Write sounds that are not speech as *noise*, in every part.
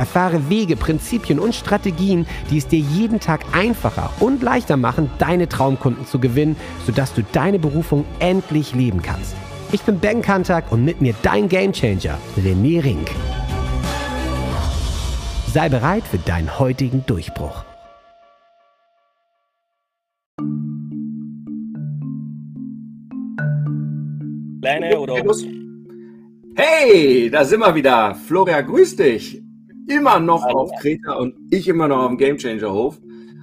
Erfahre Wege, Prinzipien und Strategien, die es dir jeden Tag einfacher und leichter machen, deine Traumkunden zu gewinnen, sodass du deine Berufung endlich leben kannst. Ich bin Ben Kantak und mit mir dein Gamechanger, René Rink. Sei bereit für deinen heutigen Durchbruch. Kleine oder Hey, da sind wir wieder. Florian, grüß dich. Immer noch auf Kreta und ich immer noch auf dem Gamechanger Hof.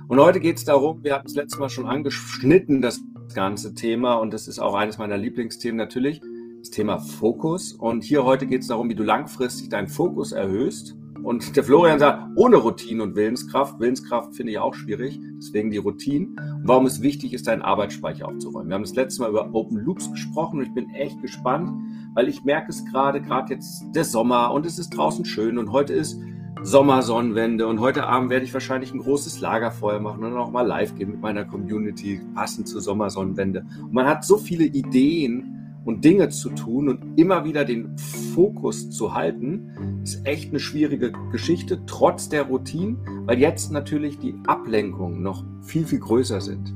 Und heute geht es darum, wir hatten es letztes Mal schon angeschnitten, das ganze Thema. Und das ist auch eines meiner Lieblingsthemen natürlich, das Thema Fokus. Und hier heute geht es darum, wie du langfristig deinen Fokus erhöhst und der Florian sagt, ohne Routine und Willenskraft. Willenskraft finde ich auch schwierig, deswegen die Routine. Und warum es wichtig ist, deinen Arbeitsspeicher aufzuräumen. Wir haben das letzte Mal über Open Loops gesprochen und ich bin echt gespannt, weil ich merke es gerade, gerade jetzt der Sommer und es ist draußen schön und heute ist Sommersonnenwende und heute Abend werde ich wahrscheinlich ein großes Lagerfeuer machen und auch mal live gehen mit meiner Community, passend zur Sommersonnenwende. Und man hat so viele Ideen, und Dinge zu tun und immer wieder den Fokus zu halten, ist echt eine schwierige Geschichte, trotz der Routine, weil jetzt natürlich die Ablenkungen noch viel, viel größer sind.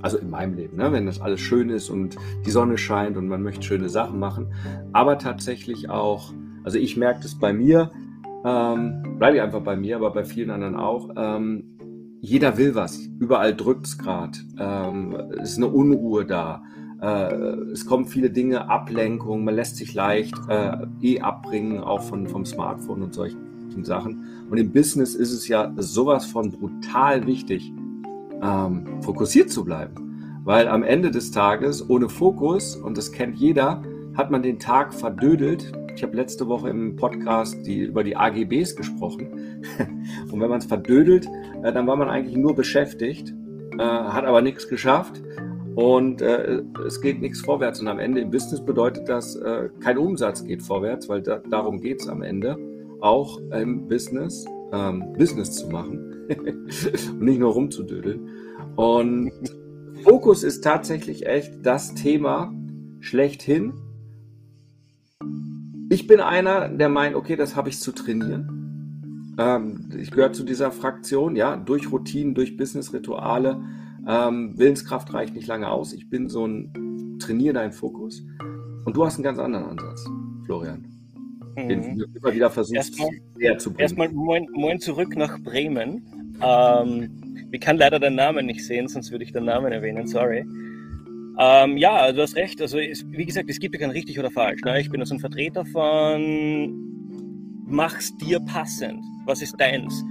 Also in meinem Leben, ne? wenn das alles schön ist und die Sonne scheint und man möchte schöne Sachen machen. Aber tatsächlich auch, also ich merke das bei mir, ähm, bleibe ich einfach bei mir, aber bei vielen anderen auch. Ähm, jeder will was. Überall drückt es gerade. Ähm, es ist eine Unruhe da. Äh, es kommen viele Dinge, Ablenkung, man lässt sich leicht äh, eh abbringen, auch von, vom Smartphone und solchen Sachen. Und im Business ist es ja sowas von brutal wichtig, ähm, fokussiert zu bleiben. Weil am Ende des Tages, ohne Fokus, und das kennt jeder, hat man den Tag verdödelt. Ich habe letzte Woche im Podcast die, über die AGBs gesprochen. *laughs* und wenn man es verdödelt, äh, dann war man eigentlich nur beschäftigt, äh, hat aber nichts geschafft und äh, es geht nichts vorwärts. Und am Ende im Business bedeutet das, äh, kein Umsatz geht vorwärts, weil da, darum geht es am Ende, auch im Business, ähm, Business zu machen *laughs* und nicht nur rumzudödeln. Und Fokus ist tatsächlich echt das Thema schlechthin. Ich bin einer, der meint, okay, das habe ich zu trainieren. Ähm, ich gehöre zu dieser Fraktion, ja, durch Routinen, durch Business-Rituale ähm, Willenskraft reicht nicht lange aus. Ich bin so ein Trainier deinen Fokus. Und du hast einen ganz anderen Ansatz, Florian. Mhm. Den du immer wieder versuchst erstmal, näher zu bringen. Erstmal moin, moin zurück nach Bremen. Ähm, ich kann leider den Namen nicht sehen, sonst würde ich den Namen erwähnen, sorry. Ähm, ja, du hast recht. Also, es, wie gesagt, es gibt ja kein richtig oder falsch. Ne? Ich bin also ein Vertreter von mach's dir passend. Was ist deins?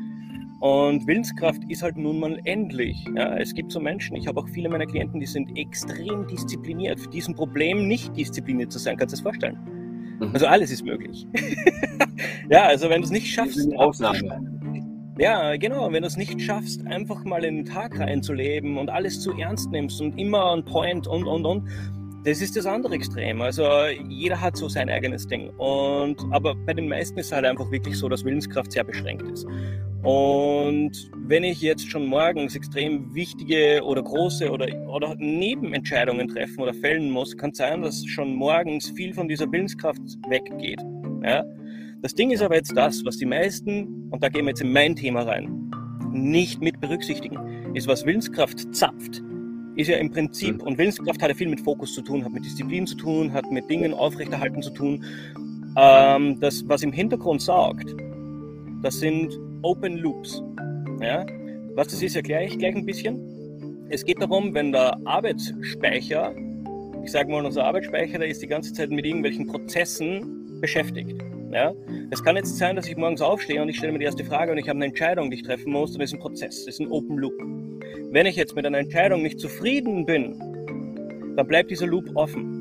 Und Willenskraft ist halt nun mal endlich. Ja, es gibt so Menschen, ich habe auch viele meiner Klienten, die sind extrem diszipliniert. Für diesem Problem nicht diszipliniert zu sein, kannst du es vorstellen. Mhm. Also alles ist möglich. *laughs* ja, also wenn du es nicht schaffst. Ausnahme. Ja, genau. Wenn du es nicht schaffst, einfach mal in den Tag reinzuleben und alles zu ernst nimmst und immer on point und, und, und, das ist das andere Extrem. Also jeder hat so sein eigenes Ding. Und, aber bei den meisten ist es halt einfach wirklich so, dass Willenskraft sehr beschränkt ist. Und wenn ich jetzt schon morgens extrem wichtige oder große oder, oder Nebenentscheidungen treffen oder fällen muss, kann es sein, dass schon morgens viel von dieser Willenskraft weggeht. Ja? Das Ding ist aber jetzt das, was die meisten, und da gehen wir jetzt in mein Thema rein, nicht mit berücksichtigen, ist, was Willenskraft zapft, ist ja im Prinzip, mhm. und Willenskraft hat ja viel mit Fokus zu tun, hat mit Disziplin zu tun, hat mit Dingen aufrechterhalten zu tun. Ähm, das, was im Hintergrund sagt, das sind Open Loops. Ja? Was das ist, erkläre ich gleich ein bisschen. Es geht darum, wenn der Arbeitsspeicher, ich sage mal, unser Arbeitsspeicher, der ist die ganze Zeit mit irgendwelchen Prozessen beschäftigt. Ja? Es kann jetzt sein, dass ich morgens aufstehe und ich stelle mir die erste Frage und ich habe eine Entscheidung, die ich treffen muss, dann ist ein Prozess, das ist ein Open Loop. Wenn ich jetzt mit einer Entscheidung nicht zufrieden bin, dann bleibt dieser Loop offen.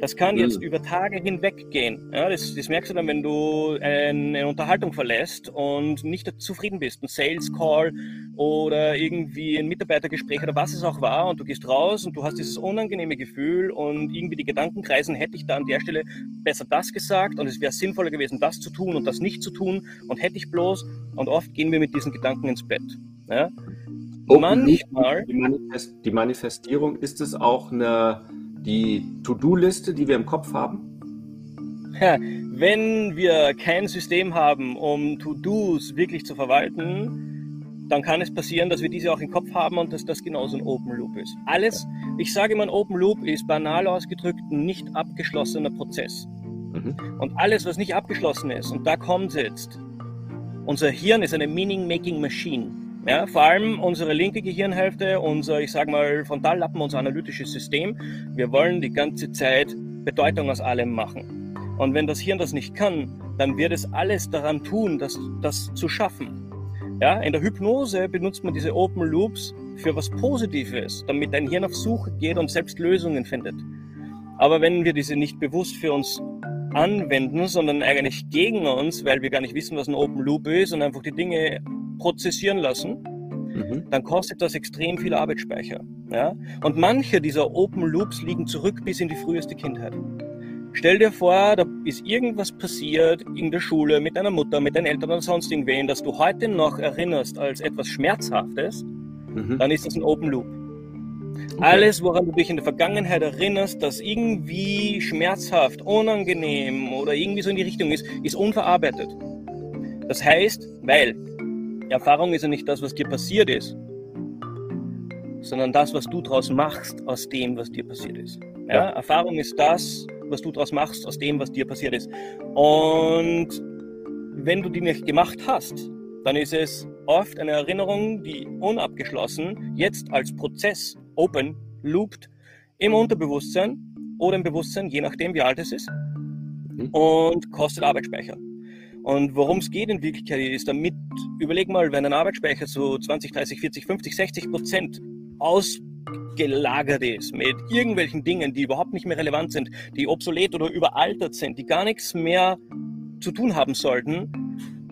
Das kann mhm. jetzt über Tage hinweg gehen. Ja, das, das, merkst du dann, wenn du eine Unterhaltung verlässt und nicht zufrieden bist. Ein Sales Call oder irgendwie ein Mitarbeitergespräch oder was es auch war und du gehst raus und du hast dieses unangenehme Gefühl und irgendwie die Gedanken kreisen, hätte ich da an der Stelle besser das gesagt und es wäre sinnvoller gewesen, das zu tun und das nicht zu tun und hätte ich bloß und oft gehen wir mit diesen Gedanken ins Bett. Ja? Manchmal. Die, Manifest die Manifestierung, ist es auch eine, die To-Do-Liste, die wir im Kopf haben? Wenn wir kein System haben, um To-Dos wirklich zu verwalten, dann kann es passieren, dass wir diese auch im Kopf haben und dass das genauso ein Open Loop ist. Alles, ich sage immer, ein Open Loop ist banal ausgedrückt ein nicht abgeschlossener Prozess. Mhm. Und alles, was nicht abgeschlossen ist, und da kommt es jetzt, unser Hirn ist eine Meaning-Making Machine. Ja, vor allem unsere linke Gehirnhälfte, unser, ich sage mal, Frontallappen, unser analytisches System. Wir wollen die ganze Zeit Bedeutung aus allem machen. Und wenn das Hirn das nicht kann, dann wird es alles daran tun, das, das zu schaffen. Ja, in der Hypnose benutzt man diese Open Loops für was Positives, damit dein Hirn auf Suche geht und selbst Lösungen findet. Aber wenn wir diese nicht bewusst für uns anwenden, sondern eigentlich gegen uns, weil wir gar nicht wissen, was ein Open Loop ist und einfach die Dinge prozessieren lassen, mhm. dann kostet das extrem viel Arbeitsspeicher. Ja? Und manche dieser Open Loops liegen zurück bis in die früheste Kindheit. Stell dir vor, da ist irgendwas passiert in der Schule mit deiner Mutter, mit deinen Eltern oder sonst irgendwen, das du heute noch erinnerst als etwas Schmerzhaftes, mhm. dann ist das ein Open Loop. Okay. Alles, woran du dich in der Vergangenheit erinnerst, das irgendwie schmerzhaft, unangenehm oder irgendwie so in die Richtung ist, ist unverarbeitet. Das heißt, weil Erfahrung ist ja nicht das, was dir passiert ist, sondern das, was du daraus machst aus dem, was dir passiert ist. Ja? ja? Erfahrung ist das, was du daraus machst aus dem, was dir passiert ist. Und wenn du die nicht gemacht hast, dann ist es oft eine Erinnerung, die unabgeschlossen jetzt als Prozess open loopt im Unterbewusstsein oder im Bewusstsein, je nachdem wie alt es ist, mhm. und kostet Arbeitsspeicher. Und worum es geht in Wirklichkeit ist, damit, überleg mal, wenn ein Arbeitsspeicher so 20, 30, 40, 50, 60 Prozent aus gelagert ist mit irgendwelchen Dingen, die überhaupt nicht mehr relevant sind, die obsolet oder überaltert sind, die gar nichts mehr zu tun haben sollten,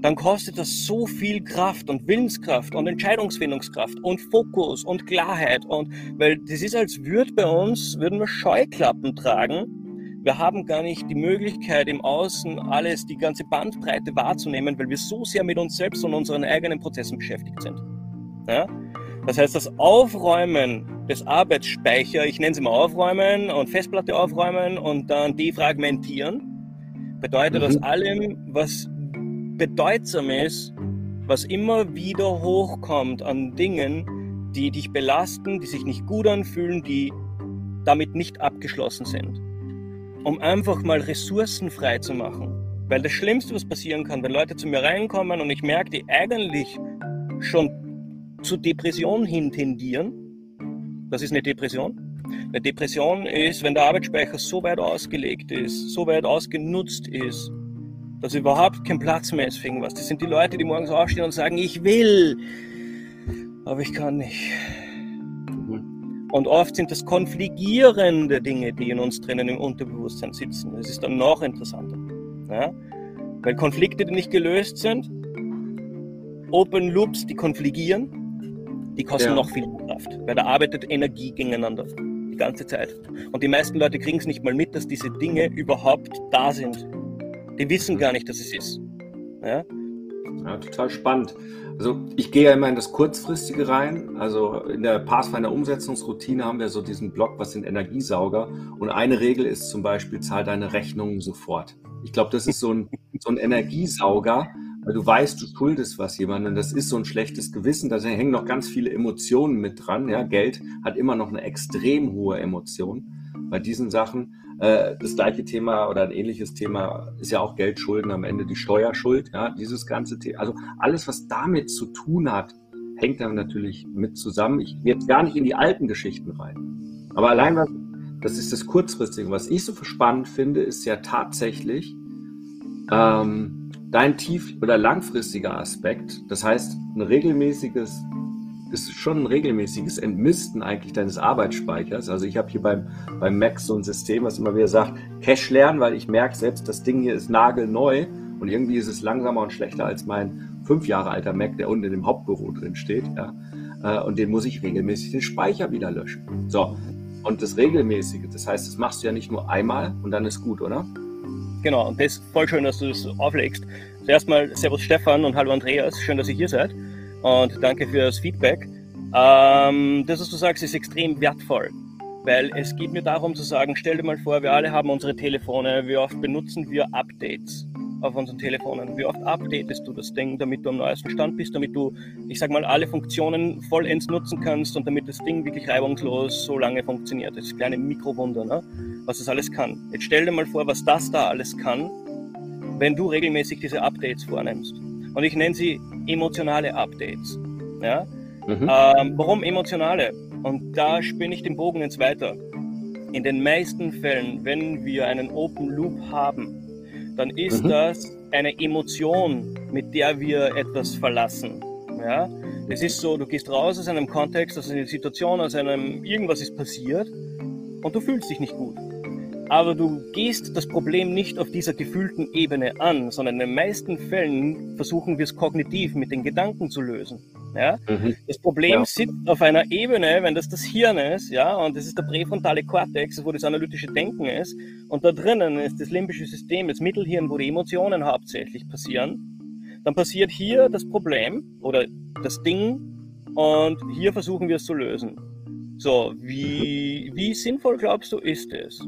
dann kostet das so viel Kraft und Willenskraft und Entscheidungsfindungskraft und Fokus und Klarheit und weil das ist als würde bei uns würden wir Scheuklappen tragen. Wir haben gar nicht die Möglichkeit im Außen alles die ganze Bandbreite wahrzunehmen, weil wir so sehr mit uns selbst und unseren eigenen Prozessen beschäftigt sind. Ja? Das heißt, das Aufräumen des Arbeitsspeichers, ich nenne es immer aufräumen und Festplatte aufräumen und dann defragmentieren, bedeutet mhm. aus allem, was bedeutsam ist, was immer wieder hochkommt an Dingen, die dich belasten, die sich nicht gut anfühlen, die damit nicht abgeschlossen sind. Um einfach mal Ressourcen frei zu machen. Weil das Schlimmste, was passieren kann, wenn Leute zu mir reinkommen und ich merke, die eigentlich schon zu Depression hin tendieren. Das ist eine Depression. Eine Depression ist, wenn der Arbeitsspeicher so weit ausgelegt ist, so weit ausgenutzt ist, dass überhaupt kein Platz mehr ist für irgendwas. Das sind die Leute, die morgens aufstehen und sagen, ich will, aber ich kann nicht. Und oft sind das konfligierende Dinge, die in uns drinnen im Unterbewusstsein sitzen. Das ist dann noch interessanter. Ja? Weil Konflikte, die nicht gelöst sind, Open Loops, die konfligieren, die kosten ja. noch viel Kraft, weil da arbeitet Energie gegeneinander die ganze Zeit. Und die meisten Leute kriegen es nicht mal mit, dass diese Dinge überhaupt da sind. Die wissen gar nicht, dass es ist. Ja? Ja, total spannend. Also ich gehe ja immer in das Kurzfristige rein. Also in der Pathfinder Umsetzungsroutine haben wir so diesen Block, was sind Energiesauger. Und eine Regel ist zum Beispiel, zahl deine Rechnungen sofort. Ich glaube, das ist so ein, *laughs* so ein Energiesauger, weil du weißt, du schuldest was jemandem. Das ist so ein schlechtes Gewissen. Da hängen noch ganz viele Emotionen mit dran. Ja, Geld hat immer noch eine extrem hohe Emotion bei diesen Sachen. Äh, das gleiche Thema oder ein ähnliches Thema ist ja auch Geldschulden am Ende die Steuerschuld. Ja, dieses ganze Thema. Also alles, was damit zu tun hat, hängt dann natürlich mit zusammen. Ich gehe jetzt gar nicht in die alten Geschichten rein. Aber allein was, das ist das Kurzfristige. Was ich so spannend finde, ist ja tatsächlich, ähm, dein tief- oder langfristiger Aspekt, das heißt ein regelmäßiges ist schon ein regelmäßiges Entmisten eigentlich deines Arbeitsspeichers. Also ich habe hier beim, beim Mac so ein System, was immer wieder sagt, Cache lernen, weil ich merke selbst, das Ding hier ist nagelneu und irgendwie ist es langsamer und schlechter als mein fünf Jahre alter Mac, der unten in dem Hauptbüro drin steht. Ja. Äh, und den muss ich regelmäßig den Speicher wieder löschen. So. Und das Regelmäßige, das heißt, das machst du ja nicht nur einmal und dann ist gut, oder? Genau, und das ist voll schön, dass du das auflegst. Zuerst mal Servus Stefan und Hallo Andreas, schön, dass ihr hier seid und danke für das Feedback. Ähm, das, was du sagst, ist extrem wertvoll, weil es geht mir darum zu sagen, stell dir mal vor, wir alle haben unsere Telefone, wie oft benutzen wir Updates auf unseren Telefonen? Wie oft updatest du das Ding, damit du am neuesten Stand bist, damit du, ich sag mal, alle Funktionen vollends nutzen kannst und damit das Ding wirklich reibungslos so lange funktioniert? Das kleine Mikrowunder, ne? was das alles kann. Jetzt stell dir mal vor, was das da alles kann, wenn du regelmäßig diese Updates vornimmst. Und ich nenne sie emotionale Updates. Ja? Mhm. Ähm, warum emotionale? Und da spinne ich den Bogen ins Weiter. In den meisten Fällen, wenn wir einen Open Loop haben, dann ist mhm. das eine Emotion, mit der wir etwas verlassen. Ja? Es ist so, du gehst raus aus einem Kontext, aus einer Situation, aus einem irgendwas ist passiert und du fühlst dich nicht gut. Aber du gehst das Problem nicht auf dieser gefühlten Ebene an, sondern in den meisten Fällen versuchen wir es kognitiv mit den Gedanken zu lösen. Ja? Mhm. Das Problem ja. sitzt auf einer Ebene, wenn das das Hirn ist, ja, und das ist der präfrontale Kortex, wo das analytische Denken ist, und da drinnen ist das limbische System, das Mittelhirn, wo die Emotionen hauptsächlich passieren. Dann passiert hier das Problem oder das Ding, und hier versuchen wir es zu lösen. So, wie, wie sinnvoll glaubst du, ist es?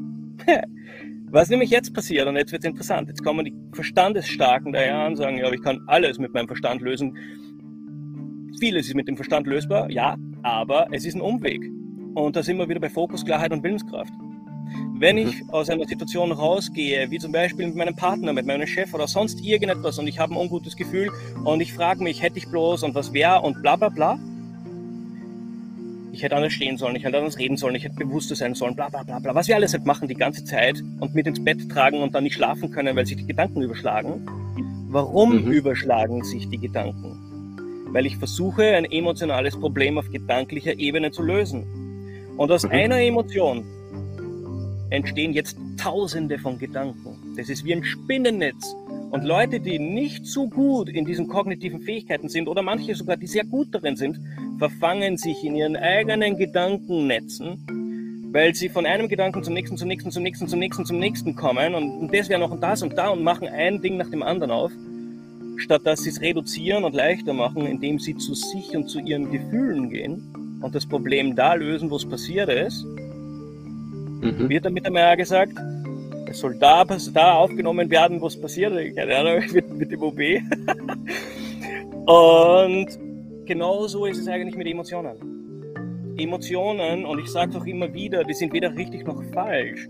Was nämlich jetzt passiert, und jetzt wird es interessant, jetzt kommen die Verstandesstarken daher und sagen, ja, ich kann alles mit meinem Verstand lösen. Vieles ist mit dem Verstand lösbar, ja, aber es ist ein Umweg. Und da sind wir wieder bei Fokus, Klarheit und Willenskraft. Wenn mhm. ich aus einer Situation rausgehe, wie zum Beispiel mit meinem Partner, mit meinem Chef oder sonst irgendetwas und ich habe ein ungutes Gefühl und ich frage mich, hätte ich bloß und was wäre und bla bla bla, ich hätte anders stehen sollen, ich hätte anders reden sollen, ich hätte bewusster sein sollen, bla bla bla bla. Was wir alles halt machen die ganze Zeit und mit ins Bett tragen und dann nicht schlafen können, weil sich die Gedanken überschlagen. Warum mhm. überschlagen sich die Gedanken? Weil ich versuche, ein emotionales Problem auf gedanklicher Ebene zu lösen. Und aus mhm. einer Emotion entstehen jetzt tausende von Gedanken. Das ist wie ein Spinnennetz. Und Leute, die nicht so gut in diesen kognitiven Fähigkeiten sind oder manche sogar, die sehr gut darin sind, verfangen sich in ihren eigenen Gedankennetzen, weil sie von einem Gedanken zum nächsten, zum nächsten, zum nächsten, zum nächsten, zum nächsten kommen und, das wäre noch und das und da und machen ein Ding nach dem anderen auf, statt dass sie es reduzieren und leichter machen, indem sie zu sich und zu ihren Gefühlen gehen und das Problem da lösen, wo es passiert ist. Mhm. Wird damit einmal gesagt, es soll da, da aufgenommen werden, wo es passiert, keine Ahnung, *laughs* mit, mit dem OB. *laughs* und genauso ist es eigentlich mit Emotionen. Emotionen, und ich sage es auch immer wieder, die sind weder richtig noch falsch,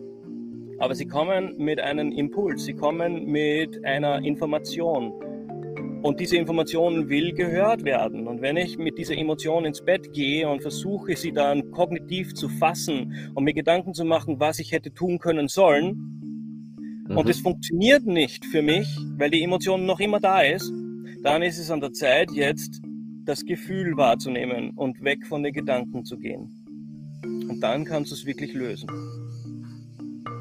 aber sie kommen mit einem Impuls, sie kommen mit einer Information. Und diese Information will gehört werden. Und wenn ich mit dieser Emotion ins Bett gehe und versuche, sie dann kognitiv zu fassen und mir Gedanken zu machen, was ich hätte tun können sollen, mhm. und es funktioniert nicht für mich, weil die Emotion noch immer da ist, dann ist es an der Zeit, jetzt das Gefühl wahrzunehmen und weg von den Gedanken zu gehen. Und dann kannst du es wirklich lösen.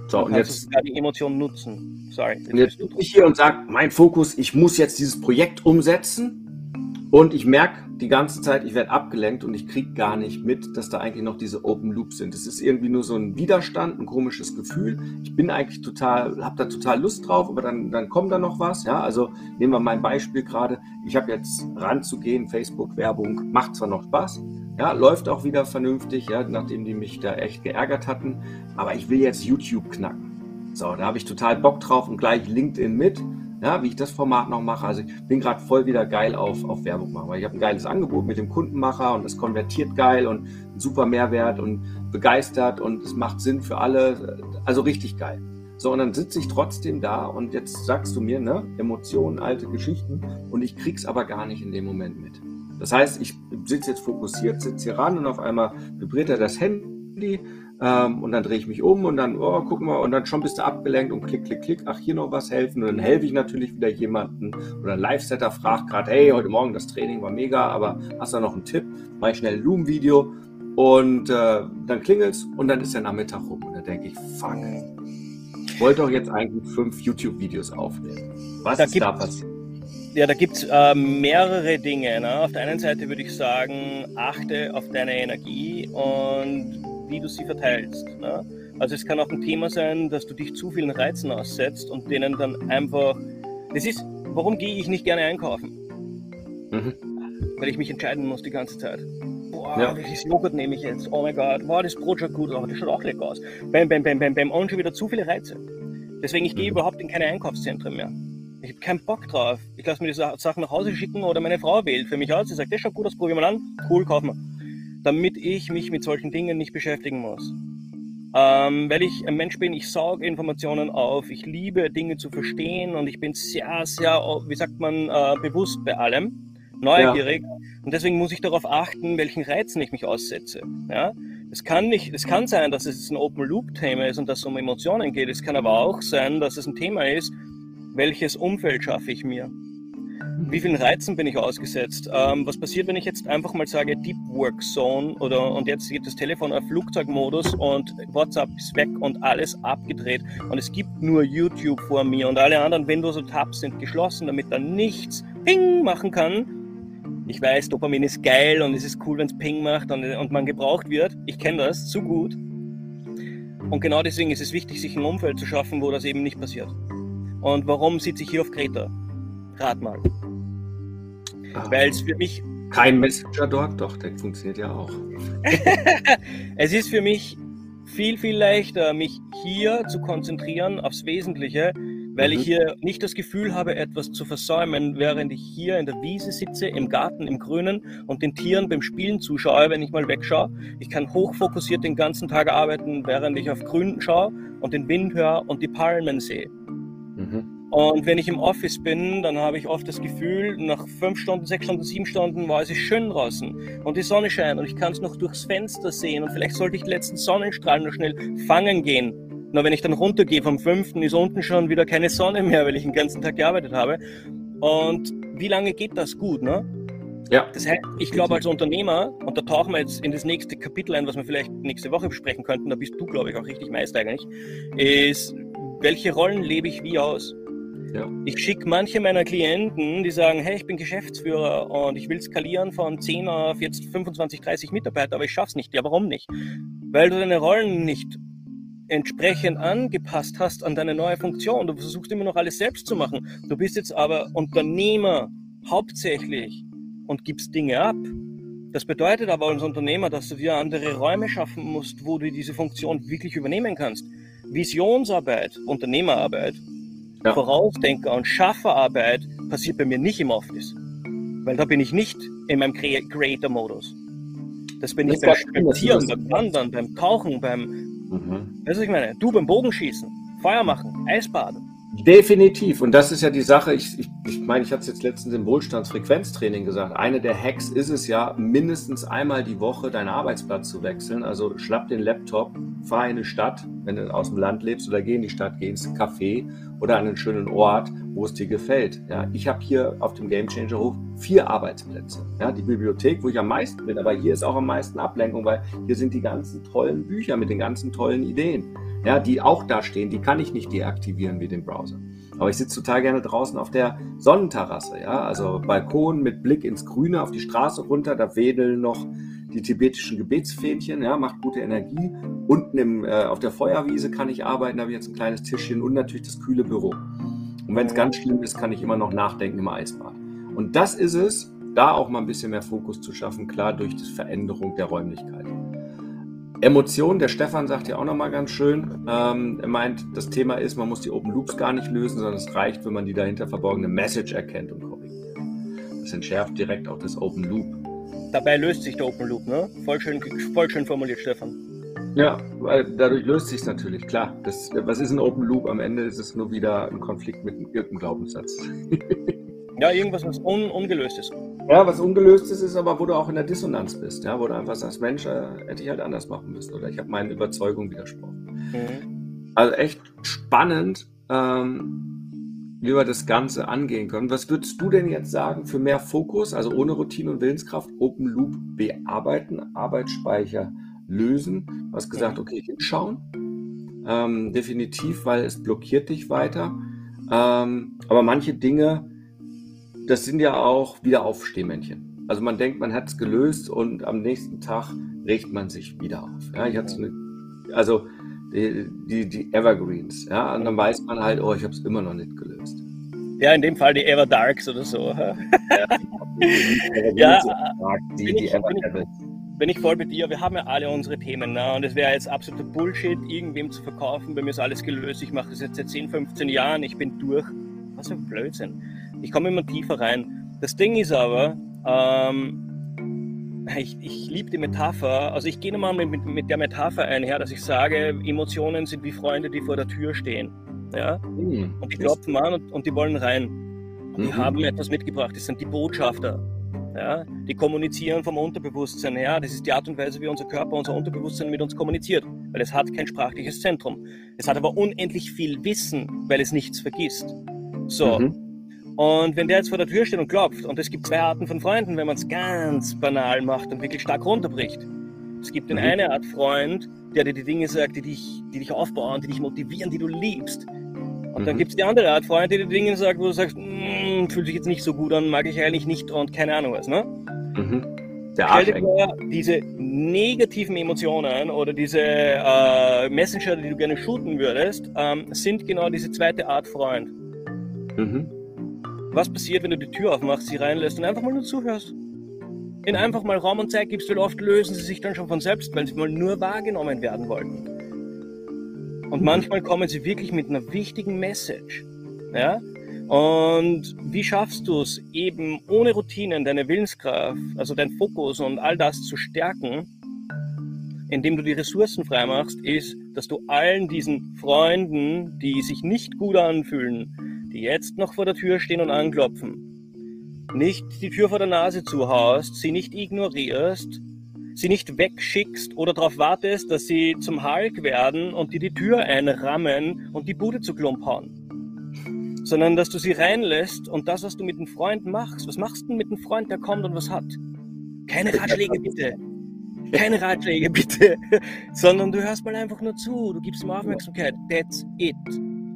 So, und jetzt die Emotion nutzen. Sorry. Und jetzt bin ich hier und sage, mein Fokus, ich muss jetzt dieses Projekt umsetzen und ich merke die ganze Zeit, ich werde abgelenkt und ich kriege gar nicht mit, dass da eigentlich noch diese Open Loops sind. Es ist irgendwie nur so ein Widerstand, ein komisches Gefühl. Ich bin eigentlich total, habe da total Lust drauf, aber dann, dann kommt da noch was. Ja, also nehmen wir mein Beispiel gerade. Ich habe jetzt ranzugehen, Facebook-Werbung, macht zwar noch Spaß, ja, läuft auch wieder vernünftig, ja, nachdem die mich da echt geärgert hatten, aber ich will jetzt YouTube knacken. So, da habe ich total Bock drauf und gleich LinkedIn mit ja, wie ich das Format noch mache. Also ich bin gerade voll wieder geil auf, auf Werbung machen, weil ich habe ein geiles Angebot mit dem Kundenmacher und das konvertiert geil und super Mehrwert und begeistert und es macht Sinn für alle. Also richtig geil. So, und dann sitze ich trotzdem da und jetzt sagst du mir, ne, Emotionen, alte Geschichten und ich krieg's aber gar nicht in dem Moment mit. Das heißt, ich sitze jetzt fokussiert, sitze hier ran und auf einmal vibriert er das Handy Ähm, und dann drehe ich mich um und dann, oh, guck mal, und dann schon bist du abgelenkt und klick, klick, klick, ach, hier noch was helfen. Und dann helfe ich natürlich wieder jemanden. Oder ein Live-Setter fragt gerade, hey, heute Morgen das Training war mega, aber hast du noch einen Tipp? Mach ich schnell ein Loom-Video und äh, dann klingelt's und dann ist der Nachmittag rum. Und dann denke ich, fuck, ich wollte doch jetzt eigentlich fünf YouTube-Videos aufnehmen. Was Da ist da passiert? Ja, da gibt es äh, mehrere Dinge. Ne? Auf der einen Seite würde ich sagen, achte auf deine Energie und wie du sie verteilst. Ne? Also es kann auch ein Thema sein, dass du dich zu vielen Reizen aussetzt und denen dann einfach... Das ist, warum gehe ich nicht gerne einkaufen? Mhm. Weil ich mich entscheiden muss die ganze Zeit. Boah, Ja. welches Joghurt nehme ich jetzt? Oh mein Gott, boah, das Brot schaut gut aus, das schaut auch lecker aus. Bam, bam, bam, bam, bam. Und schon wieder zu viele Reize. Deswegen, ich gehe Mhm. überhaupt in keine Einkaufszentren mehr. Ich habe keinen Bock drauf. Ich lasse mir die Sa- Sachen nach Hause schicken oder meine Frau wählt für mich aus. Sie sagt, das schaut gut aus, probieren wir an. Cool, kaufen wir. Damit ich mich mit solchen Dingen nicht beschäftigen muss. Ähm, weil ich ein Mensch bin, ich sauge Informationen auf. Ich liebe Dinge zu verstehen und ich bin sehr, sehr, wie sagt man, äh, bewusst bei allem. Neugierig. Und deswegen muss ich darauf achten, welchen Reizen ich mich aussetze. Ja? Es kann nicht, es kann sein, dass es ein Open Loop Thema ist und dass es um Emotionen geht. Es kann aber auch sein, dass es ein Thema ist, welches Umfeld schaffe ich mir? Wie vielen Reizen bin ich ausgesetzt? Ähm, was passiert, wenn ich jetzt einfach mal sage Deep Work Zone oder und jetzt geht das Telefon auf Flugzeugmodus und WhatsApp ist weg und alles abgedreht und es gibt nur YouTube vor mir und alle anderen Windows und Tabs sind geschlossen, damit da nichts Ping machen kann. Ich weiß, Dopamin ist geil und es ist cool, wenn es Ping macht und, und man gebraucht wird. Ich kenne das zu gut. Und genau deswegen ist es wichtig, sich ein Umfeld zu schaffen, wo das eben nicht passiert. Und warum sitze ich hier auf Kreta? Rat mal. Weil es für mich, Kein Messenger dort? Doch, der funktioniert ja auch. *laughs* es ist für mich viel, viel leichter, mich hier zu konzentrieren aufs Wesentliche, weil ich Mhm. hier nicht das Gefühl habe, etwas zu versäumen, während ich hier in der Wiese sitze, im Garten, im Grünen und den Tieren beim Spielen zuschaue, wenn ich mal wegschaue. Ich kann hochfokussiert den ganzen Tag arbeiten, während ich auf Grün schaue und den Wind höre und die Palmen sehe. Mhm. Und wenn ich im Office bin, dann habe ich oft das Gefühl, nach fünf Stunden, sechs Stunden, sieben Stunden war es schön draußen und die Sonne scheint und ich kann es noch durchs Fenster sehen und vielleicht sollte ich die letzten Sonnenstrahlen noch schnell fangen gehen. Nur wenn ich dann runtergehe vom fünften, ist unten schon wieder keine Sonne mehr, weil ich den ganzen Tag gearbeitet habe. Und wie lange geht das gut, ne? Ja. Das heißt, ich glaube als Unternehmer, und da tauchen wir jetzt in das nächste Kapitel ein, was wir vielleicht nächste Woche besprechen könnten, da bist du, glaube ich, auch richtig Meister eigentlich, ist, welche Rollen lebe ich wie aus? Ja. Ich schicke manche meiner Klienten, die sagen, hey, ich bin Geschäftsführer und ich will skalieren von 10 auf jetzt 25, 30 Mitarbeiter, aber ich schaff's nicht. Ja, warum nicht? Weil du deine Rollen nicht entsprechend angepasst hast an deine neue Funktion. Du versuchst immer noch alles selbst zu machen. Du bist jetzt aber Unternehmer hauptsächlich und gibst Dinge ab. Das bedeutet aber als Unternehmer, dass du dir andere Räume schaffen musst, wo du diese Funktion wirklich übernehmen kannst. Visionsarbeit, Unternehmerarbeit, Ja. Vorausdenker und Schafferarbeit passiert bei mir nicht im Office. Weil da bin ich nicht in meinem Crea- Creator-Modus. Das bin ich Das beim ja- das Spazieren, beim Wandern, beim Tauchen, beim, Mhm. weißt du, was ich meine? Du beim Bogenschießen, Feuer machen, Eisbaden. Definitiv. Und das ist ja die Sache. Ich, ich, ich meine, ich hatte es jetzt letztens im Wohlstandsfrequenztraining gesagt. Eine der Hacks ist es ja, mindestens einmal die Woche deinen Arbeitsplatz zu wechseln. Also schnapp den Laptop, fahr in eine Stadt, wenn du aus dem Land lebst, oder geh in die Stadt, geh ins Café oder an einen schönen Ort, wo es dir gefällt. Ja, ich habe hier auf dem Game Changer Hof vier Arbeitsplätze. Ja, die Bibliothek, wo ich am meisten bin, aber hier ist auch am meisten Ablenkung, weil hier sind die ganzen tollen Bücher mit den ganzen tollen Ideen ja, die auch da stehen, die kann ich nicht deaktivieren wie den Browser. Aber ich sitze total gerne draußen auf der Sonnenterrasse, ja, also Balkon mit Blick ins Grüne auf die Straße runter, da wedeln noch die tibetischen Gebetsfähnchen, ja, macht gute Energie. Unten im, äh, auf der Feuerwiese kann ich arbeiten, da habe ich jetzt ein kleines Tischchen und natürlich das kühle Büro. Und wenn es ganz schlimm ist, kann ich immer noch nachdenken im Eisbad. Und das ist es, da auch mal ein bisschen mehr Fokus zu schaffen, klar durch die Veränderung der Räumlichkeit. Emotionen, der Stefan sagt ja auch nochmal ganz schön, ähm, er meint, das Thema ist, man muss die Open Loops gar nicht lösen, sondern es reicht, wenn man die dahinter verborgene Message erkennt und korrigiert. Das entschärft direkt auch das Open Loop. Dabei löst sich der Open Loop, ne? Voll schön, voll schön formuliert, Stefan. Ja, weil dadurch löst sich natürlich, klar. Das, was ist ein Open Loop? Am Ende ist es nur wieder ein Konflikt mit irgendeinem Glaubenssatz. *laughs* Ja, irgendwas, was un ungelöst ist. Ja, was ungelöst ist, ist aber, wo du auch in der Dissonanz bist, ja, wo du einfach sagst, Mensch, äh, hätte ich halt anders machen müssen oder ich habe meinen Überzeugungen widersprochen. Mhm. Also echt spannend, ähm, wie wir das Ganze angehen können. Was würdest du denn jetzt sagen für mehr Fokus, also ohne Routine und Willenskraft, Open Loop bearbeiten, Arbeitsspeicher lösen? Du hast gesagt, okay, hinschauen. Ähm, definitiv, weil es blockiert dich weiter. Ähm, aber manche Dinge, das sind ja auch wieder Aufstehmännchen. Also man denkt, man hat es gelöst und am nächsten Tag regt man sich wieder auf. Ja, ich hatte eine, also die, die, die, Evergreens, ja, und dann weiß man halt, oh, ich habe es immer noch nicht gelöst. Ja, in dem Fall die Everdarks oder so. ja, *laughs* ja die, die Ever bin ich voll bei dir. Wir haben ja alle unsere Themen. Ne? Und es wäre jetzt absoluter Bullshit, irgendwem zu verkaufen. Bei mir ist alles gelöst. Ich mache das jetzt seit 10, 15 Jahren. Ich bin durch. Was für ein Blödsinn. Ich komme immer tiefer rein. Das Ding ist aber, ähm, ich, ich liebe die Metapher. Also ich gehe nochmal mit, mit der Metapher einher, dass ich sage, Emotionen sind wie Freunde, die vor der Tür stehen. Ja? Mhm. Und die klopfen an und, und die wollen rein. Und die mhm. haben etwas mitgebracht. Das sind die Botschafter. Ja? Die kommunizieren vom Unterbewusstsein her. Das ist die Art und Weise, wie unser Körper, unser Unterbewusstsein mit uns kommuniziert. Weil es hat kein sprachliches Zentrum. Es hat aber unendlich viel Wissen, weil es nichts vergisst. So. Mhm. Und wenn der jetzt vor der Tür steht und klopft, und es gibt zwei Arten von Freunden, wenn man es ganz banal macht und wirklich stark runterbricht. Es gibt den mhm. eine Art Freund, der dir die Dinge sagt, die dich, die dich aufbauen, die dich motivieren, die du liebst. Und mhm. dann gibt es die andere Art Freund, der dir Dinge sagt, wo du sagst, mm, fühlt sich jetzt nicht so gut an, mag ich eigentlich nicht und keine Ahnung was, ne? Mhm. Der Stell dir vor, diese negativen Emotionen oder diese äh, Messenger, die du gerne shooten würdest, ähm, sind genau diese zweite Art Freund. Mhm. Was passiert, wenn du die Tür aufmachst, sie reinlässt und einfach mal nur zuhörst? In einfach mal Raum und Zeit gibst, weil oft lösen sie sich dann schon von selbst, weil sie mal nur wahrgenommen werden wollten. Und manchmal kommen sie wirklich mit einer wichtigen Message. Ja? Und wie schaffst du es eben ohne Routinen deine Willenskraft, also dein Fokus und all das zu stärken, indem du die Ressourcen freimachst, ist, dass du allen diesen Freunden, die sich nicht gut anfühlen, die jetzt noch vor der Tür stehen und anklopfen, nicht die Tür vor der Nase zuhaust, sie nicht ignorierst, sie nicht wegschickst oder darauf wartest, dass sie zum Hulk werden und dir die Tür einrammen und die Bude zu Klump hauen. Sondern dass du sie reinlässt und das, was du mit dem Freund machst, was machst du mit dem Freund, der kommt und was hat? Keine Ratschläge bitte. Keine Ratschläge bitte. *laughs* Sondern du hörst mal einfach nur zu, du gibst ihm Aufmerksamkeit. That's it.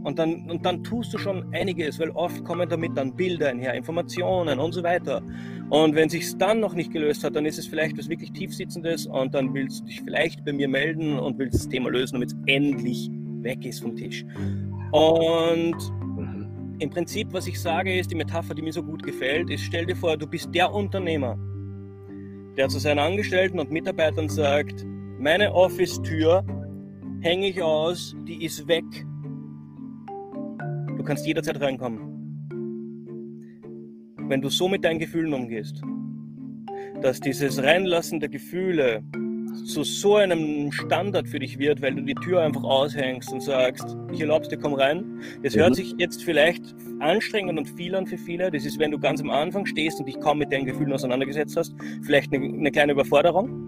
Und dann, und dann tust du schon einiges, weil oft kommen damit dann Bilder einher, Informationen und so weiter. Und wenn sich dann noch nicht gelöst hat, dann ist es vielleicht was wirklich tiefsitzendes und dann willst du dich vielleicht bei mir melden und willst das Thema lösen, damit es endlich weg ist vom Tisch. Und im Prinzip, was ich sage, ist die Metapher, die mir so gut gefällt, ist, stell dir vor, du bist der Unternehmer, der zu seinen Angestellten und Mitarbeitern sagt, meine Office-Tür hänge ich aus, die ist weg, Du kannst jederzeit reinkommen. Wenn du so mit deinen Gefühlen umgehst, dass dieses Reinlassen der Gefühle zu so einem Standard für dich wird, weil du die Tür einfach aushängst und sagst, ich erlaub's dir, komm rein. Das hört mhm. sich jetzt vielleicht anstrengend und viel an für viele. Das ist, wenn du ganz am Anfang stehst und dich kaum mit deinen Gefühlen auseinandergesetzt hast, vielleicht eine, eine kleine Überforderung.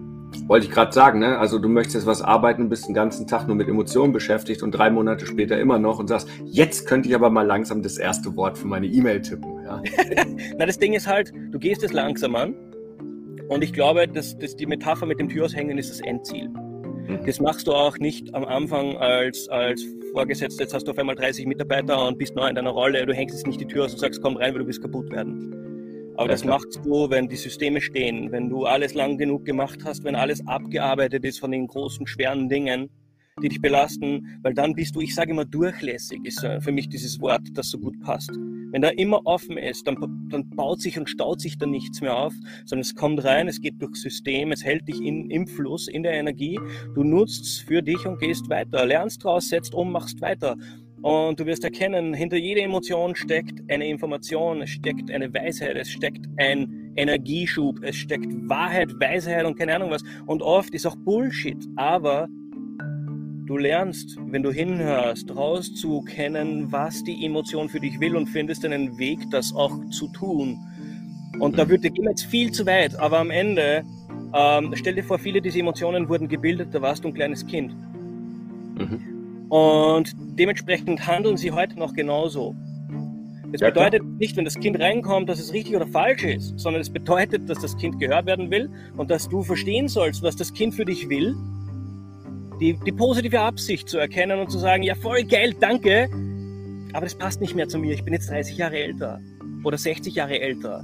Wollte ich gerade sagen, ne? Also du möchtest was arbeiten, bist den ganzen Tag nur mit Emotionen beschäftigt und drei Monate später immer noch und sagst, jetzt könnte ich aber mal langsam das erste Wort für meine E-Mail tippen. Ja? *laughs* Na, das Ding ist halt, du gehst es langsam an und ich glaube, dass, dass die Metapher mit dem Türaushängen ist das Endziel. Mhm. Das machst du auch nicht am Anfang als, als Vorgesetzter, jetzt hast du auf einmal 30 Mitarbeiter und bist neu in deiner Rolle, du hängst jetzt nicht die Tür aus und sagst, komm rein, weil du willst kaputt werden aber das machst du, wenn die Systeme stehen, wenn du alles lang genug gemacht hast, wenn alles abgearbeitet ist von den großen, schweren Dingen, die dich belasten, weil dann bist du, ich sage immer, durchlässig ist für mich dieses Wort, das so gut passt. Wenn da immer offen ist, dann, dann baut sich und staut sich da nichts mehr auf, sondern es kommt rein, es geht durchs System, es hält dich in, im Fluss, in der Energie, du nutzt es für dich und gehst weiter, lernst draus, setzt um, machst weiter. Und du wirst erkennen, hinter jeder Emotion steckt eine Information, es steckt eine Weisheit, es steckt ein Energieschub, es steckt Wahrheit, Weisheit und keine Ahnung was. Und oft ist auch Bullshit, aber du lernst, wenn du hinhörst, rauszukennen, was die Emotion für dich will und findest einen Weg, das auch zu tun. Und da würde wir jetzt viel zu weit, aber am Ende, ähm, stell dir vor, viele dieser Emotionen wurden gebildet, da warst du ein kleines Kind. Mhm. Und dementsprechend handeln sie heute noch genauso. Das ja, bedeutet klar. nicht, wenn das Kind reinkommt, dass es richtig oder falsch ist, sondern es bedeutet, dass das Kind gehört werden will und dass du verstehen sollst, was das Kind für dich will. Die, die positive Absicht zu erkennen und zu sagen, ja voll geil, danke, aber das passt nicht mehr zu mir, ich bin jetzt 30 Jahre älter oder 60 Jahre älter.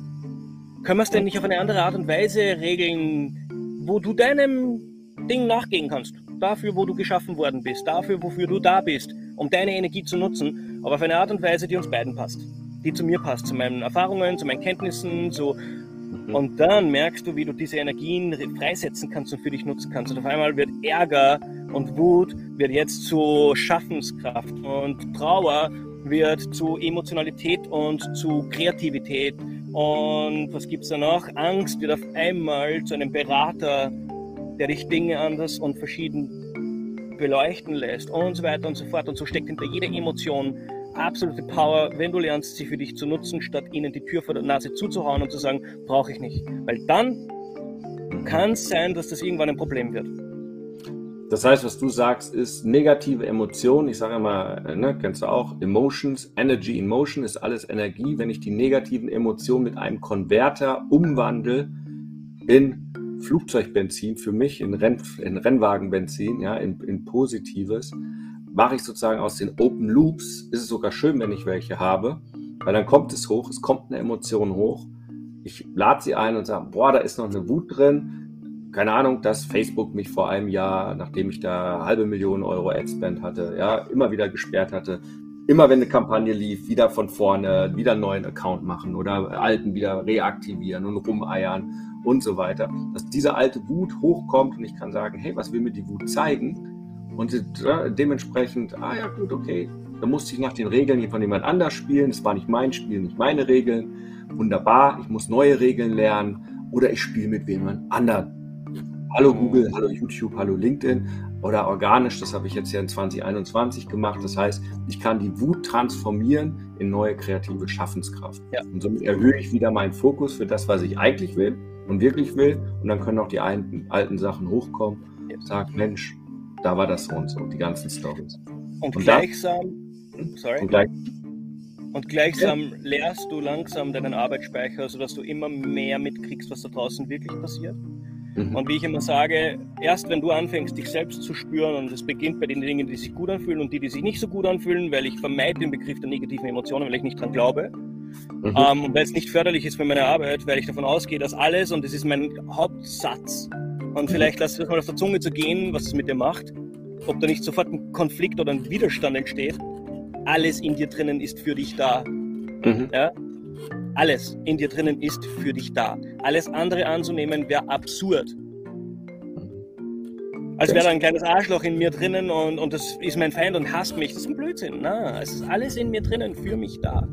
Können wir es denn nicht auf eine andere Art und Weise regeln, wo du deinem Ding nachgehen kannst? Dafür, wo du geschaffen worden bist, dafür, wofür du da bist, um deine Energie zu nutzen, aber auf eine Art und Weise, die uns beiden passt. Die zu mir passt, zu meinen Erfahrungen, zu meinen Kenntnissen, zu mhm. und dann merkst du, wie du diese Energien freisetzen kannst und für dich nutzen kannst. Und auf einmal wird Ärger und Wut wird jetzt zu Schaffenskraft und Trauer wird zu Emotionalität und zu Kreativität. Und was gibt es da noch? Angst wird auf einmal zu einem Berater, der dich Dinge anders und verschieden beleuchten lässt und so weiter und so fort. Und so steckt hinter jeder Emotion absolute Power, wenn du lernst, sie für dich zu nutzen, statt ihnen die Tür vor der Nase zuzuhauen und zu sagen, brauche ich nicht. Weil dann kann es sein, dass das irgendwann ein Problem wird. Das heißt, was du sagst, ist negative Emotionen. Ich sage immer, ne, kennst du auch, Emotions, Energy in Motion ist alles Energie. Wenn ich die negativen Emotionen mit einem Konverter umwandle in Flugzeugbenzin für mich, in, Renn, in Rennwagenbenzin, ja, in, in Positives, mache ich sozusagen aus den Open Loops, ist es sogar schön, wenn ich welche habe, weil dann kommt es hoch, es kommt eine Emotion hoch. Ich lade sie ein und sage, boah, da ist noch eine Wut drin keine Ahnung, dass Facebook mich vor einem Jahr, nachdem ich da halbe Million Euro Adspend hatte, ja, immer wieder gesperrt hatte. Immer wenn eine Kampagne lief, wieder von vorne, wieder einen neuen Account machen oder alten wieder reaktivieren und rumeiern und so weiter. Dass diese alte Wut hochkommt und ich kann sagen, hey, was will mir die Wut zeigen? Und dementsprechend, ah ja, gut, okay. Da musste ich nach den Regeln von jemand anders spielen. Es war nicht mein Spiel, nicht meine Regeln. Wunderbar, ich muss neue Regeln lernen oder ich spiele mit jemand anderen Hallo Google, hallo YouTube, hallo LinkedIn oder organisch, das habe ich jetzt ja in 2021 gemacht. Das heißt, ich kann die Wut transformieren in neue kreative Schaffenskraft. Ja. Und somit erhöhe ich wieder meinen Fokus für das, was ich eigentlich will und wirklich will. Und dann können auch die alten, alten Sachen hochkommen. Ja. Sag, Mensch, da war das so und so, die ganzen Stories. Und, und gleichsam, dann, sorry. Und, gleich, und gleichsam ja. leerst du langsam deinen Arbeitsspeicher, sodass du immer mehr mitkriegst, was da draußen wirklich passiert. Mhm. Und wie ich immer sage, erst wenn du anfängst, dich selbst zu spüren, und es beginnt bei den Dingen, die sich gut anfühlen und die, die sich nicht so gut anfühlen, weil ich vermeide den Begriff der negativen Emotionen, weil ich nicht dran glaube. Mhm. Ähm, und weil es nicht förderlich ist für meine Arbeit, weil ich davon ausgehe, dass alles, und das ist mein Hauptsatz, und mhm. vielleicht lass es mal auf der Zunge zu gehen, was es mit dir macht, ob da nicht sofort ein Konflikt oder ein Widerstand entsteht, alles in dir drinnen ist für dich da. Mhm. Ja? Alles in dir drinnen ist für dich da. Alles andere anzunehmen wäre absurd. Als wäre da ein kleines Arschloch in mir drinnen und, und das ist mein Feind und hasst mich. Das ist ein Blödsinn. Na, es ist alles in mir drinnen für mich da.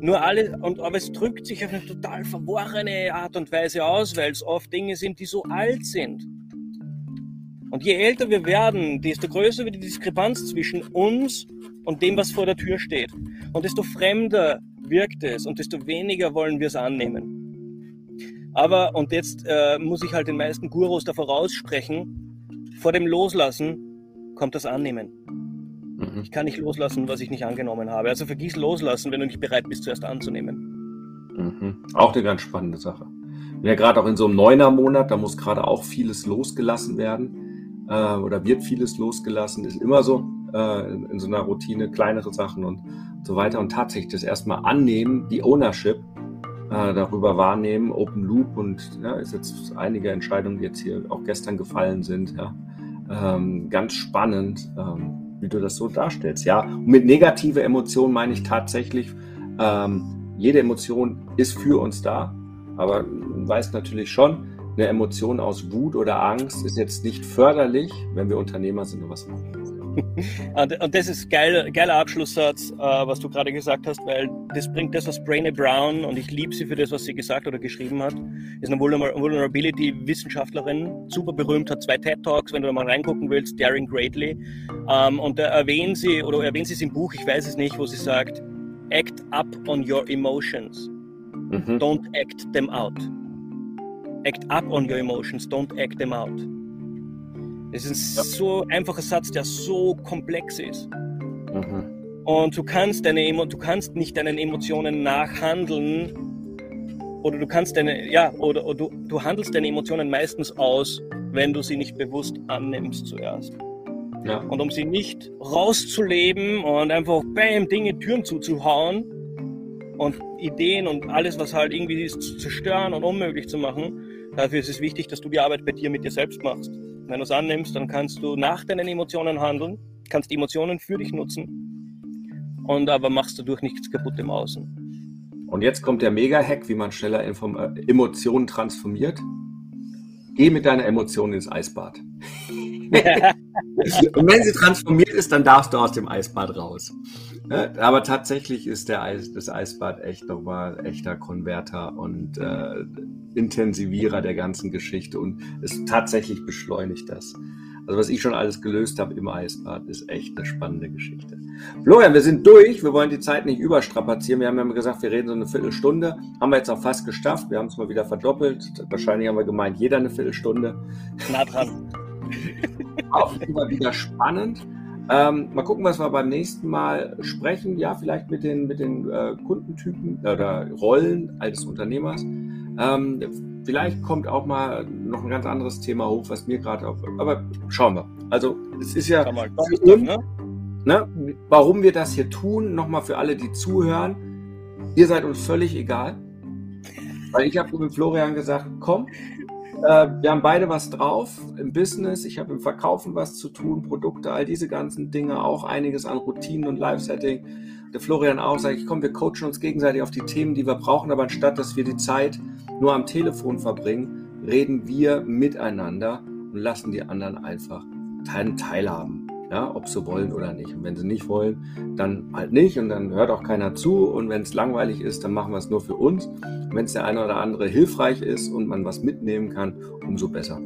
Nur alles, und, aber es drückt sich auf eine total verworrene Art und Weise aus, weil es oft Dinge sind, die so alt sind. Und je älter wir werden, desto größer wird die Diskrepanz zwischen uns und dem, was vor der Tür steht. Und desto fremder wirkt es und desto weniger wollen wir es annehmen. Aber, und jetzt äh, muss ich halt den meisten Gurus da voraussprechen, vor dem Loslassen kommt das Annehmen. Mhm. Ich kann nicht loslassen, was ich nicht angenommen habe. Also vergiss Loslassen, wenn du nicht bereit bist, zuerst anzunehmen. Mhm. Auch eine ganz spannende Sache. Ja, gerade auch in so einem Neuner-Monat, da muss gerade auch vieles losgelassen werden äh, oder wird vieles losgelassen, ist immer so äh, in, in so einer Routine, kleinere Sachen und so weiter und tatsächlich das erstmal annehmen, die Ownership äh, darüber wahrnehmen, Open Loop und ja, ist jetzt einige Entscheidungen, die jetzt hier auch gestern gefallen sind, ja, ähm, ganz spannend, ähm, wie du das so darstellst. Ja, und mit negative Emotionen meine ich tatsächlich, ähm, jede Emotion ist für uns da, aber man weiß natürlich schon, eine Emotion aus Wut oder Angst ist jetzt nicht förderlich, wenn wir Unternehmer sind und was machen. Und, das ist geil, geiler Abschlusssatz, äh, was du gerade gesagt hast, weil das bringt das, was Brainy Brown, und ich liebe sie für das, was sie gesagt oder geschrieben hat, ist eine Vulnerability-Wissenschaftlerin, super berühmt, hat zwei TED-Talks, wenn du da mal reingucken willst, Daring Greatly. Ähm, und da erwähnen sie, oder erwähnen sie es im Buch, ich weiß es nicht, wo sie sagt, act up on your emotions. Mhm. Don't act them out. Act up on your emotions, don't act them out. Das ist ein ja. so einfacher Satz, der so komplex ist. Mhm. Und du kannst, deine, du kannst nicht deinen Emotionen nachhandeln oder du kannst deine, ja, oder, oder du, du handelst deine Emotionen meistens aus, wenn du sie nicht bewusst annimmst zuerst. Ja. Und um sie nicht rauszuleben und einfach bam, Dinge, Türen zuzuhauen und Ideen und alles, was halt irgendwie ist, zu zerstören und unmöglich zu machen, dafür ist es wichtig, dass du die Arbeit bei dir mit dir selbst machst. Wenn du es annimmst, dann kannst du nach deinen Emotionen handeln, kannst die Emotionen für dich nutzen und aber machst du durch nichts kaputt im Außen. Und jetzt kommt der Mega-Hack, wie man schneller äh, Emotionen transformiert. Geh mit deiner Emotion ins Eisbad. *laughs* und wenn sie transformiert ist, dann darfst du aus dem Eisbad raus. Aber tatsächlich ist der Eis, das Eisbad echt nochmal echter Konverter und äh, Intensivierer der ganzen Geschichte und es tatsächlich beschleunigt das. Also was ich schon alles gelöst habe im Eisbad, ist echt eine spannende Geschichte. Florian, wir sind durch. Wir wollen die Zeit nicht überstrapazieren. Wir haben ja gesagt, wir reden so eine Viertelstunde. Haben wir jetzt auch fast geschafft. Wir haben es mal wieder verdoppelt. Wahrscheinlich haben wir gemeint, jeder eine Viertelstunde. Na dran. *laughs* Auch immer wieder spannend. Ähm, mal gucken, was wir beim nächsten Mal sprechen. Ja, vielleicht mit den, mit den äh, Kundentypen oder Rollen als Unternehmers. Ähm, vielleicht kommt auch mal noch ein ganz anderes Thema hoch, was mir gerade auf. Aber schauen wir. Also, es ist ja. Mal, ne? Ne, warum wir das hier tun, nochmal für alle, die zuhören. Ihr seid uns völlig egal. Weil ich habe mit Florian gesagt, komm, äh, wir haben beide was drauf im Business. Ich habe im Verkaufen was zu tun, Produkte, all diese ganzen Dinge, auch einiges an Routinen und Live-Setting. Der Florian auch, sage ich, komm, wir coachen uns gegenseitig auf die Themen, die wir brauchen, aber anstatt, dass wir die Zeit nur am Telefon verbringen, reden wir miteinander und lassen die anderen einfach teilhaben ja, ob sie wollen oder nicht. Und wenn sie nicht wollen, dann halt nicht und dann hört auch keiner zu. Und wenn es langweilig ist, dann machen wir es nur für uns. Wenn es der eine oder andere hilfreich ist und man was mitnehmen kann, umso besser.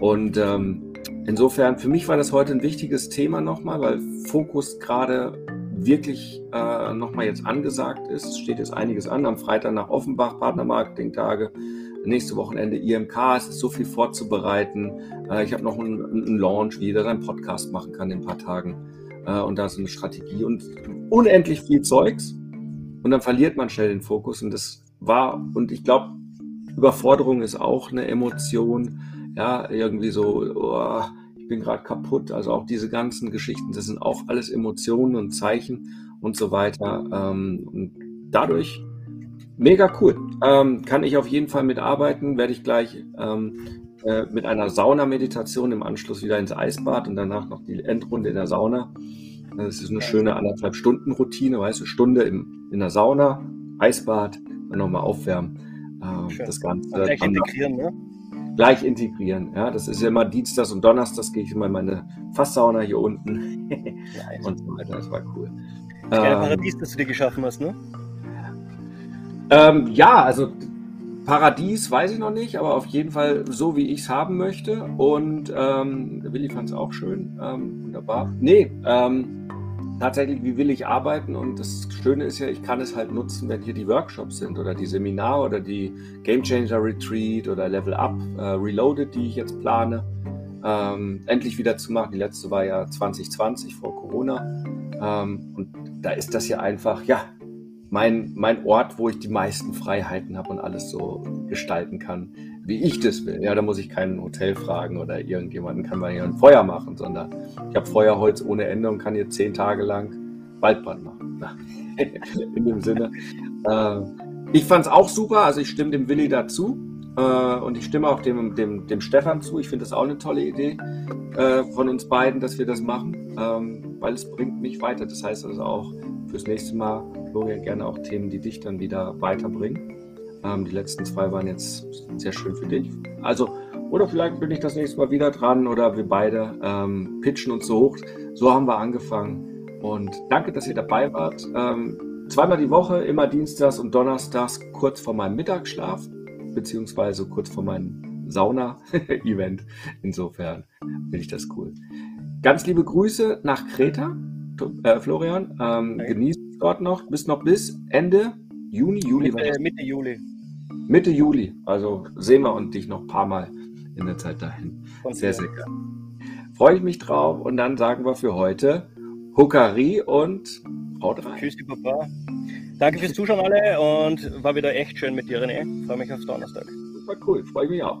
Und ähm, insofern, für mich war das heute ein wichtiges Thema nochmal, weil Fokus gerade wirklich äh, nochmal jetzt angesagt ist. Es steht jetzt einiges an. Am Freitag nach Offenbach, Partnermarketing-Tage nächste Wochenende IMK, es ist so viel vorzubereiten. Äh, ich habe noch einen, einen, Launch, wie jeder seinen Podcast machen kann in ein paar Tagen. Äh, und da ist eine Strategie und unendlich viel Zeugs. Und dann verliert man schnell den Fokus. Und das war, und ich glaube, Überforderung ist auch eine Emotion. Ja, irgendwie so, oh, ich bin gerade kaputt. Also auch diese ganzen Geschichten, das sind auch alles Emotionen und Zeichen und so weiter. Ähm, und dadurch Mega cool. Ähm, kann ich auf jeden Fall mitarbeiten. Werde ich gleich ähm, äh, mit einer Saunameditation im Anschluss wieder ins Eisbad und danach noch die Endrunde in der Sauna. Das ist eine schöne anderthalb Stunden Routine, weißt du, Stunde im, in der Sauna, Eisbad, dann nochmal aufwärmen. Äh, das Ganze. Und gleich integrieren, ne? Gleich integrieren, ja. Das ist ja immer Dienstags und Donnerstags gehe ich immer in meine Fasssauna hier unten *laughs* *laughs* und so weiter. Das war cool. Das ähm, Paradies, das du dir geschaffen hast, ne? Ähm, ja, also Paradies weiß ich noch nicht, aber auf jeden Fall so, wie ich es haben möchte. Und ähm, Willi fand es auch schön. Ähm, wunderbar. Nee, ähm, tatsächlich, wie will ich arbeiten? Und das Schöne ist ja, ich kann es halt nutzen, wenn hier die Workshops sind oder die Seminare oder die Game Changer Retreat oder Level Up äh, Reloaded, die ich jetzt plane, ähm, endlich wieder zu machen. Die letzte war ja 2020 vor Corona. Ähm, und da ist das ja einfach, ja, mein, mein Ort, wo ich die meisten Freiheiten habe und alles so gestalten kann, wie ich das will. Ja, da muss ich kein Hotel fragen oder irgendjemanden kann man hier ein Feuer machen, sondern ich habe Feuerholz ohne Ende und kann hier zehn Tage lang Waldbrand machen. *laughs* In dem Sinne. Äh, ich fand es auch super, also ich stimme dem Willi dazu. Äh, und ich stimme auch dem, dem, dem Stefan zu. Ich finde das auch eine tolle Idee äh, von uns beiden, dass wir das machen, ähm, weil es bringt mich weiter. Das heißt also auch fürs nächste Mal Florian, gerne auch Themen, die dich dann wieder weiterbringen. Ähm, die letzten zwei waren jetzt sehr schön für dich. Also, oder vielleicht bin ich das nächste Mal wieder dran oder wir beide ähm, pitchen uns so hoch. So haben wir angefangen. Und danke, dass ihr dabei wart. Ähm, zweimal die Woche, immer Dienstags und Donnerstags, kurz vor meinem Mittagsschlaf, beziehungsweise kurz vor meinem Sauna-Event. *laughs* Insofern finde ich das cool. Ganz liebe Grüße nach Kreta, äh, Florian. Ähm. Genießt dort noch, bis noch bis Ende Juni, Juli? Mitte, Mitte Juli. Mitte Juli. Also sehen wir und dich noch ein paar Mal in der Zeit dahin. Sehr, sehr gerne. Freue ich mich drauf und dann sagen wir für heute Huckari und haut rein. Tschüssi, Papa. Danke fürs Zuschauen alle und war wieder echt schön mit dir, René. Freue mich auf Donnerstag. War cool, freue ich mich auch.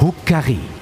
Huckari.